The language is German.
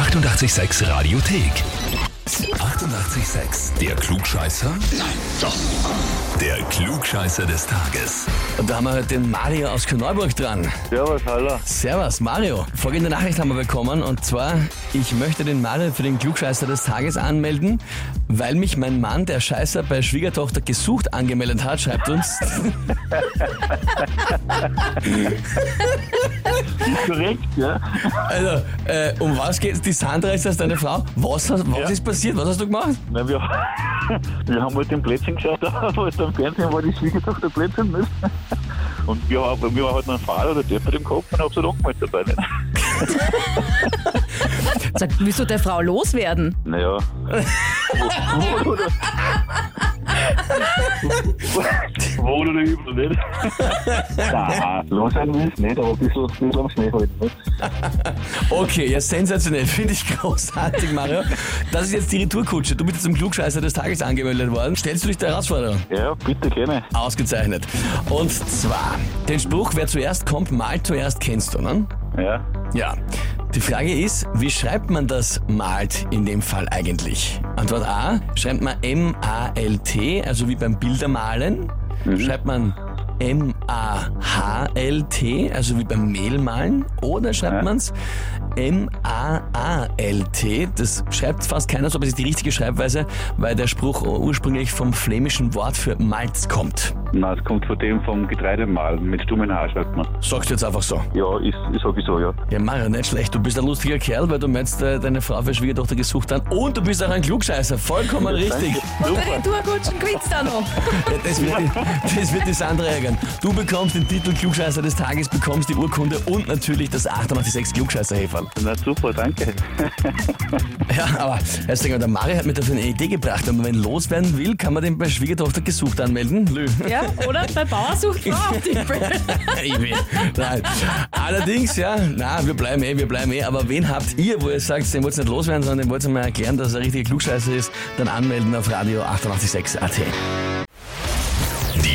886 Radiothek. 88,6. Der Klugscheißer? Nein, doch. Der Klugscheißer des Tages. Und da haben wir heute den Mario aus Kneuburg dran. Servus, hallo. Servus, Mario. Folgende Nachricht haben wir bekommen und zwar, ich möchte den Mario für den Klugscheißer des Tages anmelden, weil mich mein Mann, der Scheißer bei Schwiegertochter gesucht angemeldet hat, schreibt uns. Korrekt, ja. Also, äh, um was geht's? Die Sandra ist das deine Frau? Was, was Ja. ist passiert? Was hast du gemacht? Na, wir, wir haben halt den Plätzchen geschaut, wo es am Fernsehen war, die Schwiegertochter Plätzchen müssen. Und wir haben, wir haben halt noch einen Fahrer oder der mit dem Kopf und hab's halt angemeldet dabei. Nicht? Sag, willst du der Frau loswerden? Naja. Oder. Wohl oder übel, nicht? Nein, los sein willst nicht, aber ein bisschen, bisschen am Schnee halten. Nicht? Okay, ja, sensationell. Finde ich großartig, Mario. Das ist jetzt die Retourkutsche. Du bist zum Klugscheißer des Tages angemeldet worden. Stellst du dich der Herausforderung? Ja, bitte gerne. Ausgezeichnet. Und zwar, den Spruch, wer zuerst kommt, malt zuerst, kennst du, ne? Ja. Ja. Die Frage ist, wie schreibt man das malt in dem Fall eigentlich? Antwort A, schreibt man M-A-L-T, also wie beim Bildermalen. Schreibt man M-A-H-L-T, also wie beim Mehlmalen. Oder schreibt Ja. man es M-A-A-L-T. Das schreibt fast keiner so, aber es ist die richtige Schreibweise, weil der Spruch ursprünglich vom flämischen Wort für Malz kommt. Nein, es kommt von dem vom Getreidemahlen. Mit stummen Haar schreibt man. Sagst du jetzt einfach so. Ja, ist, ist sowieso, ja. Ja, Mario, nicht schlecht. Du bist ein lustiger Kerl, weil du meinst, äh, deine Frau für Schwiegertochter gesucht hast. Und du bist auch ein Klugscheißer. Vollkommen richtig. Und der. Retourkutschen gewinnst da noch. Ja, das, wird die, das wird die Sandra ärgern. Du bekommst den Titel Klugscheißer des Tages, bekommst die Urkunde und natürlich das 886 klugscheißer -Häferl. Na super, danke. Ja, aber Herr Stenger, der Mario hat mir dafür eine Idee gebracht. Und wenn loswerden will, kann man den bei Schwiegertochter gesucht anmelden. Lü. Ja, oder? Bei Bauer sucht Frau. Ich will. Nein. Allerdings, ja, na, wir bleiben eh, wir bleiben eh. Aber wen habt ihr, wo ihr sagt, den wollt ihr nicht loswerden, sondern den wollt ihr mal erklären, dass er richtiger Klugscheißer ist, dann anmelden auf Radio 886 AT.